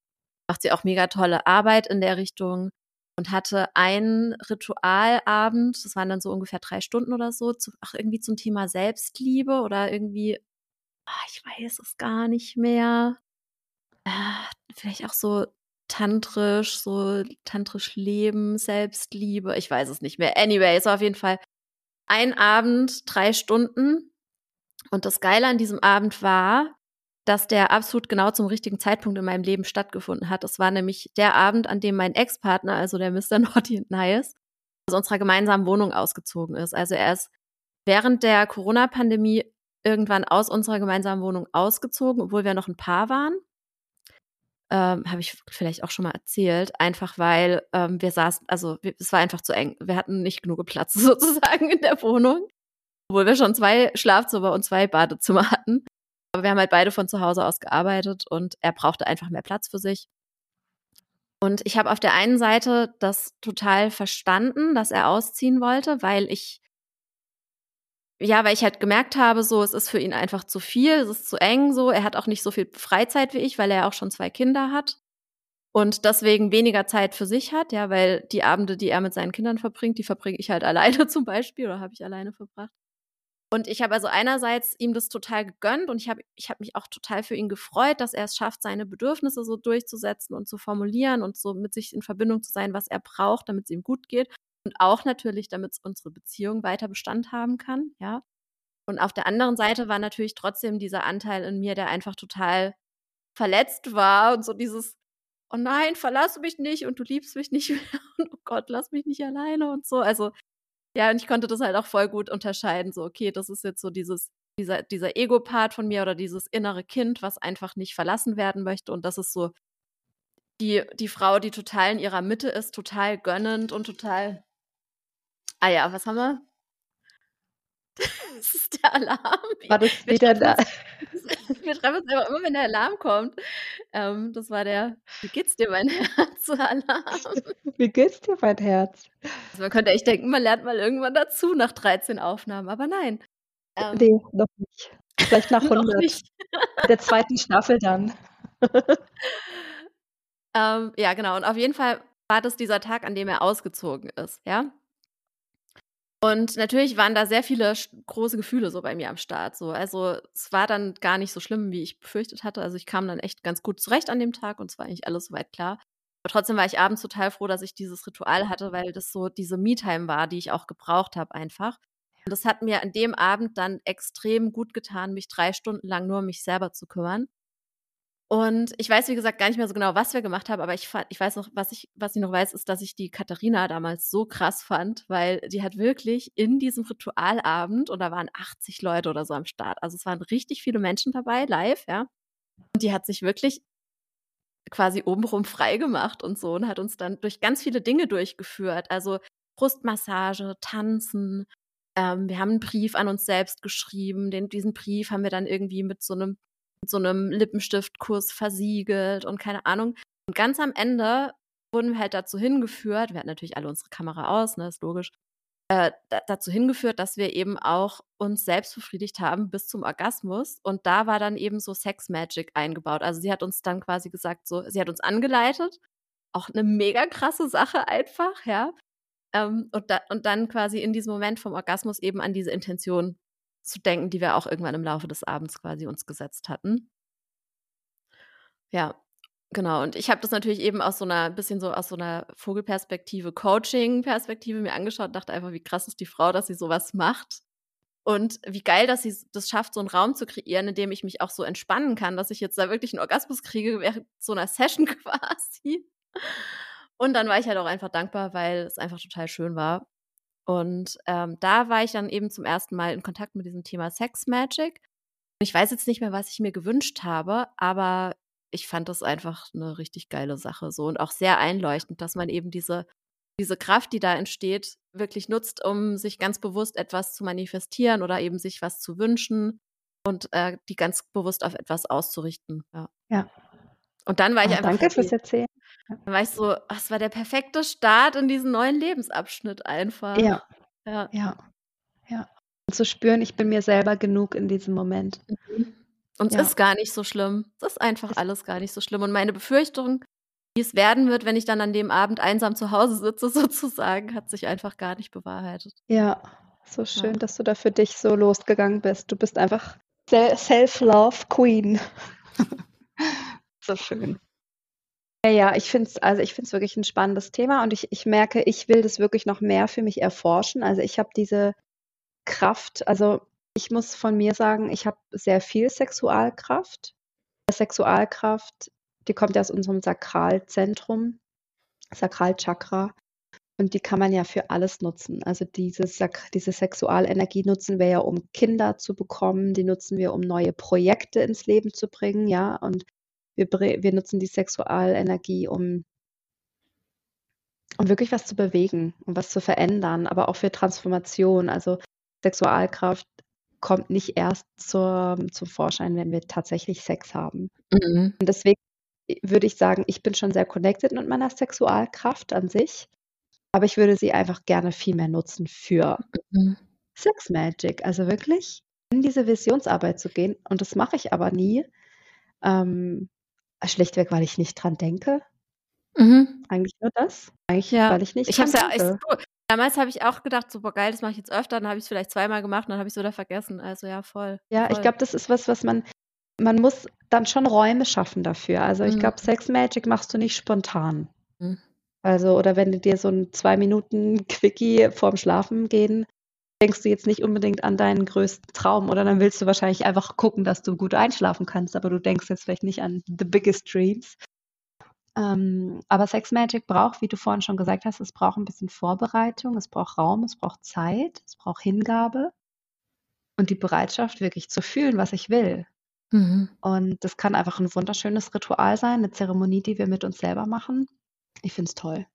macht sie auch mega tolle Arbeit in der Richtung und hatte einen Ritualabend, das waren dann so ungefähr drei Stunden oder so, zu, auch irgendwie zum Thema Selbstliebe oder irgendwie oh, ich weiß es gar nicht mehr. Äh, vielleicht auch so tantrisch, so tantrisch Leben, Selbstliebe. Ich weiß es nicht mehr. Anyway, es war auf jeden Fall ein Abend, drei Stunden. Und das Geile an diesem Abend war, dass der absolut genau zum richtigen Zeitpunkt in meinem Leben stattgefunden hat. Es war nämlich der Abend, an dem mein Ex-Partner, also der Mr. Naughty and Nice, aus unserer gemeinsamen Wohnung ausgezogen ist. Also er ist während der Corona-Pandemie irgendwann aus unserer gemeinsamen Wohnung ausgezogen, obwohl wir noch ein Paar waren. Ähm, Habe ich vielleicht auch schon mal erzählt, einfach weil ähm, wir saßen, also wir, es war einfach zu eng. Wir hatten nicht genug Platz sozusagen in der Wohnung, obwohl wir schon zwei Schlafzimmer und zwei Badezimmer hatten. Aber wir haben halt beide von zu Hause aus gearbeitet und er brauchte einfach mehr Platz für sich. Und ich habe auf der einen Seite das total verstanden, dass er ausziehen wollte, weil ich ja, weil ich halt gemerkt habe, so, es ist für ihn einfach zu viel, es ist zu eng, so. Er hat auch nicht so viel Freizeit wie ich, weil er auch schon zwei Kinder hat und deswegen weniger Zeit für sich hat, ja, weil die Abende, die er mit seinen Kindern verbringt, die verbringe ich halt alleine zum Beispiel oder habe ich alleine verbracht. Und ich habe also einerseits ihm das total gegönnt und ich habe ich hab mich auch total für ihn gefreut, dass er es schafft, seine Bedürfnisse so durchzusetzen und zu formulieren und so mit sich in Verbindung zu sein, was er braucht, damit es ihm gut geht. Und auch natürlich, damit unsere Beziehung weiter Bestand haben kann, ja. Und auf der anderen Seite war natürlich trotzdem dieser Anteil in mir, der einfach total verletzt war und so dieses, oh nein, verlass mich nicht und du liebst mich nicht mehr und oh Gott, lass mich nicht alleine und so. Also, ja, und ich konnte das halt auch voll gut unterscheiden, so, okay, das ist jetzt so dieses, dieser, dieser Ego-Part von mir oder dieses innere Kind, was einfach nicht verlassen werden möchte und das ist so die, die Frau, die total in ihrer Mitte ist, total gönnend und total. Ah ja, was haben wir? Das ist der Alarm. War das wieder da? Wir treffen uns einfach immer, wenn der Alarm kommt. Ähm, das war der Wie geht's dir, mein Herz? Alarm. Wie geht's dir, mein Herz? Also man könnte echt denken, man lernt mal irgendwann dazu nach 13 Aufnahmen, aber nein. Ähm, nee, noch nicht. Vielleicht nach 100. nicht. der zweiten Staffel dann. ähm, ja, genau. Und auf jeden Fall war das dieser Tag, an dem er ausgezogen ist, ja. Und natürlich waren da sehr viele große Gefühle so bei mir am Start. So. Also es war dann gar nicht so schlimm, wie ich befürchtet hatte. Also ich kam dann echt ganz gut zurecht an dem Tag und es war eigentlich alles soweit klar. Aber trotzdem war ich abends total froh, dass ich dieses Ritual hatte, weil das so diese Me-Time war, die ich auch gebraucht habe einfach. Und das hat mir an dem Abend dann extrem gut getan, mich drei Stunden lang nur um mich selber zu kümmern. Und ich weiß, wie gesagt, gar nicht mehr so genau, was wir gemacht haben, aber ich, ich weiß noch, was ich, was ich noch weiß, ist, dass ich die Katharina damals so krass fand, weil die hat wirklich in diesem Ritualabend, und da waren 80 Leute oder so am Start, also es waren richtig viele Menschen dabei, live, ja. Und die hat sich wirklich quasi obenrum frei gemacht und so und hat uns dann durch ganz viele Dinge durchgeführt. Also Brustmassage, Tanzen. Ähm, wir haben einen Brief an uns selbst geschrieben. Den, diesen Brief haben wir dann irgendwie mit so einem mit so einem Lippenstiftkurs versiegelt und keine Ahnung. Und ganz am Ende wurden wir halt dazu hingeführt, wir hatten natürlich alle unsere Kamera aus, ne, ist logisch, äh, dazu hingeführt, dass wir eben auch uns selbst befriedigt haben bis zum Orgasmus. Und da war dann eben so Sex Magic eingebaut. Also sie hat uns dann quasi gesagt, so, sie hat uns angeleitet. Auch eine mega krasse Sache einfach, ja. Ähm, und, da, und dann quasi in diesem Moment vom Orgasmus eben an diese Intention zu denken, die wir auch irgendwann im Laufe des Abends quasi uns gesetzt hatten. Ja, genau. Und ich habe das natürlich eben aus so einer bisschen so aus so einer Vogelperspektive, Coaching-Perspektive mir angeschaut und dachte einfach, wie krass ist die Frau, dass sie sowas macht. Und wie geil, dass sie das schafft, so einen Raum zu kreieren, in dem ich mich auch so entspannen kann, dass ich jetzt da wirklich einen Orgasmus kriege während so einer Session quasi. Und dann war ich halt auch einfach dankbar, weil es einfach total schön war. Und ähm, da war ich dann eben zum ersten Mal in Kontakt mit diesem Thema Sex Magic. Ich weiß jetzt nicht mehr, was ich mir gewünscht habe, aber ich fand das einfach eine richtig geile Sache so und auch sehr einleuchtend, dass man eben diese, diese Kraft, die da entsteht, wirklich nutzt, um sich ganz bewusst etwas zu manifestieren oder eben sich was zu wünschen und äh, die ganz bewusst auf etwas auszurichten. Ja. ja. Und dann war ich oh, einfach. Danke happy. fürs Erzählen. Dann war ich so, es war der perfekte Start in diesen neuen Lebensabschnitt einfach. Ja. Ja. Ja. ja. Und zu spüren, ich bin mir selber genug in diesem Moment. Mhm. Und es ja. ist gar nicht so schlimm. Es ist einfach alles gar nicht so schlimm. Und meine Befürchtung, wie es werden wird, wenn ich dann an dem Abend einsam zu Hause sitze, sozusagen, hat sich einfach gar nicht bewahrheitet. Ja, so schön, ja. dass du da für dich so losgegangen bist. Du bist einfach Self-Love Queen. so schön. Ja, ja, ich finde es also, wirklich ein spannendes Thema und ich ich merke, ich will das wirklich noch mehr für mich erforschen. Also, ich habe diese Kraft also, ich muss von mir sagen, ich habe sehr viel Sexualkraft. Sexualkraft, die kommt ja aus unserem Sakralzentrum, Sakralchakra und die kann man ja für alles nutzen. Also, diese diese Sexualenergie nutzen wir ja, um Kinder zu bekommen, die nutzen wir, um neue Projekte ins Leben zu bringen, ja, und wir, wir nutzen die Sexualenergie, um, um wirklich was zu bewegen, um was zu verändern, aber auch für Transformation. Also Sexualkraft kommt nicht erst zur, zum Vorschein, wenn wir tatsächlich Sex haben. Mhm. Und deswegen würde ich sagen, ich bin schon sehr connected mit meiner Sexualkraft an sich, aber ich würde sie einfach gerne viel mehr nutzen für mhm. Sex Magic. Also wirklich in diese Visionsarbeit zu gehen. Und das mache ich aber nie. Ähm, Schlichtweg, weil ich nicht dran denke. Mhm. Eigentlich nur das. Eigentlich, ja. weil ich nicht ich dran ja, denke. Ich, damals habe ich auch gedacht, super geil, das mache ich jetzt öfter. Dann habe ich es vielleicht zweimal gemacht und dann habe ich es wieder vergessen. Also ja, voll. Ja, voll. ich glaube, das ist was, was man, man muss dann schon Räume schaffen dafür. Also ich mhm. glaube, Sex Magic machst du nicht spontan. Mhm. Also, oder wenn du dir so ein zwei Minuten Quickie vorm Schlafen gehen denkst du jetzt nicht unbedingt an deinen größten Traum oder dann willst du wahrscheinlich einfach gucken, dass du gut einschlafen kannst, aber du denkst jetzt vielleicht nicht an the biggest dreams. Ähm, aber Sex Magic braucht, wie du vorhin schon gesagt hast, es braucht ein bisschen Vorbereitung, es braucht Raum, es braucht Zeit, es braucht Hingabe und die Bereitschaft, wirklich zu fühlen, was ich will. Mhm. Und das kann einfach ein wunderschönes Ritual sein, eine Zeremonie, die wir mit uns selber machen. Ich finde es toll.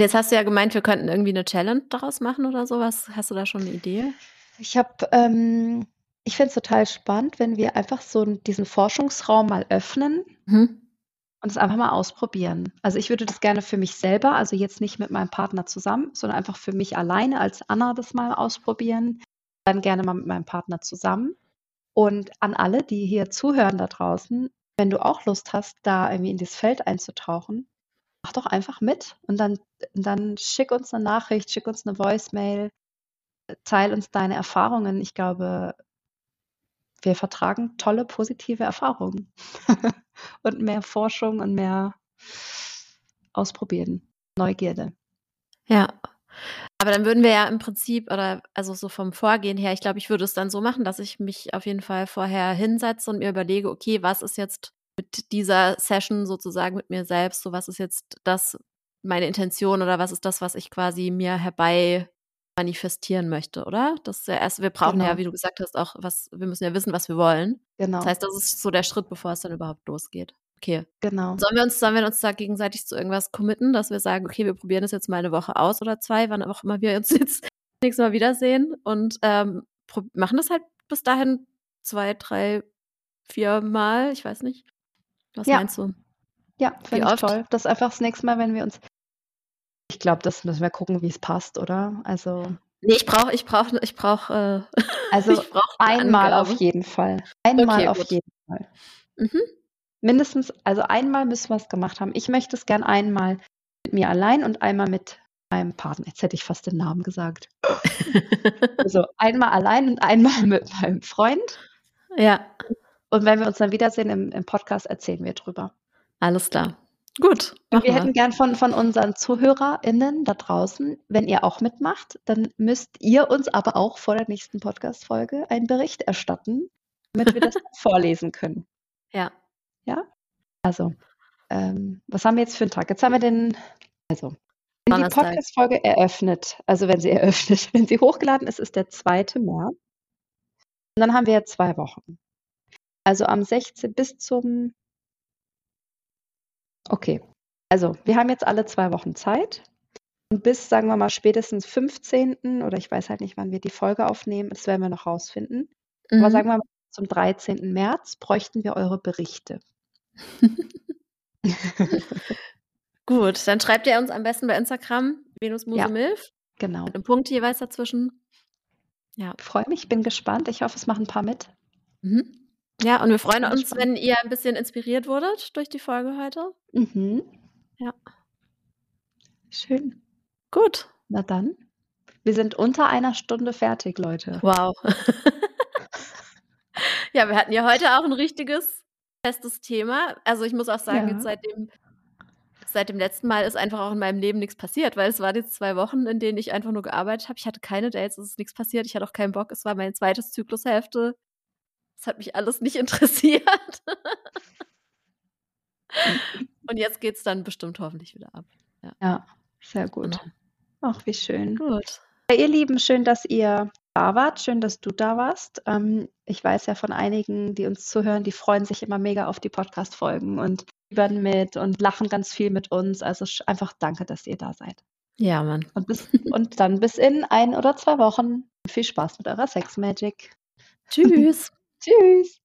Jetzt hast du ja gemeint, wir könnten irgendwie eine Challenge daraus machen oder sowas. Hast du da schon eine Idee? Ich habe, ähm, ich finde es total spannend, wenn wir einfach so diesen Forschungsraum mal öffnen mhm. und es einfach mal ausprobieren. Also ich würde das gerne für mich selber, also jetzt nicht mit meinem Partner zusammen, sondern einfach für mich alleine als Anna das mal ausprobieren. Dann gerne mal mit meinem Partner zusammen. Und an alle, die hier zuhören da draußen, wenn du auch Lust hast, da irgendwie in dieses Feld einzutauchen, mach doch einfach mit und dann, dann schick uns eine Nachricht, schick uns eine Voicemail, teil uns deine Erfahrungen. Ich glaube, wir vertragen tolle positive Erfahrungen und mehr Forschung und mehr Ausprobieren, Neugierde. Ja, aber dann würden wir ja im Prinzip, oder also so vom Vorgehen her, ich glaube, ich würde es dann so machen, dass ich mich auf jeden Fall vorher hinsetze und mir überlege, okay, was ist jetzt mit dieser Session sozusagen mit mir selbst, so was ist jetzt das, meine Intention oder was ist das, was ich quasi mir herbei manifestieren möchte, oder? Das ist ja erst, wir brauchen genau. ja, wie du gesagt hast, auch was, wir müssen ja wissen, was wir wollen. Genau. Das heißt, das ist so der Schritt, bevor es dann überhaupt losgeht. Okay. Genau. Sollen wir uns, sollen wir uns da gegenseitig zu irgendwas committen, dass wir sagen, okay, wir probieren das jetzt mal eine Woche aus oder zwei, wann auch immer wir uns jetzt nächstes Mal wiedersehen und ähm, machen das halt bis dahin zwei, drei, vier Mal, ich weiß nicht. Was ja. meinst du? Ja, finde ich toll. Das ist einfach das nächste Mal, wenn wir uns. Ich glaube, das müssen wir gucken, wie es passt, oder? Also. Nee, ich brauche, ich brauche, ich brauche. Äh, also brauch einmal auf jeden Fall. Einmal okay, auf gut. jeden Fall. Mhm mindestens, also einmal müssen wir es gemacht haben. Ich möchte es gern einmal mit mir allein und einmal mit meinem Partner. Jetzt hätte ich fast den Namen gesagt. also einmal allein und einmal mit meinem Freund. Ja. Und wenn wir uns dann wiedersehen im, im Podcast, erzählen wir drüber. Alles klar. Gut. wir, wir hätten gern von, von unseren ZuhörerInnen da draußen, wenn ihr auch mitmacht, dann müsst ihr uns aber auch vor der nächsten Podcast-Folge einen Bericht erstatten, damit wir das vorlesen können. Ja. Ja? Also, ähm, was haben wir jetzt für einen Tag? Jetzt haben wir den, also, wenn die Podcast-Folge eröffnet, also wenn sie eröffnet, wenn sie hochgeladen ist, ist der 2. März. Und dann haben wir ja zwei Wochen. Also am 16. bis zum, okay, also wir haben jetzt alle zwei Wochen Zeit. Und bis, sagen wir mal, spätestens 15. oder ich weiß halt nicht, wann wir die Folge aufnehmen, das werden wir noch rausfinden. Mhm. Aber sagen wir mal, zum 13. März bräuchten wir eure Berichte. Gut, dann schreibt ihr uns am besten bei Instagram Venus Muse ja, Milf. Genau. Mit einem Punkt jeweils dazwischen. Ja. Freue mich, bin gespannt. Ich hoffe, es machen ein paar mit. Mhm. Ja, und wir freuen uns, spannend. wenn ihr ein bisschen inspiriert wurdet durch die Folge heute. Mhm. Ja. Schön. Gut. Na dann. Wir sind unter einer Stunde fertig, Leute. Wow. ja, wir hatten ja heute auch ein richtiges festes Thema. Also ich muss auch sagen, ja. jetzt seit dem, seit dem letzten Mal ist einfach auch in meinem Leben nichts passiert, weil es waren jetzt zwei Wochen, in denen ich einfach nur gearbeitet habe. Ich hatte keine Dates, es ist nichts passiert. Ich hatte auch keinen Bock. Es war meine zweite Zyklushälfte. Es hat mich alles nicht interessiert. Und jetzt geht es dann bestimmt hoffentlich wieder ab. Ja, ja sehr gut. Genau. Ach, wie schön. Gut. Ihr Lieben, schön, dass ihr da wart. Schön, dass du da warst. Ähm, ich weiß ja von einigen, die uns zuhören, die freuen sich immer mega auf die Podcast-Folgen und fiebern mit und lachen ganz viel mit uns. Also einfach danke, dass ihr da seid. Ja, Mann. Und, bis, und dann bis in ein oder zwei Wochen. Viel Spaß mit eurer Sex Magic. Tschüss. Tschüss.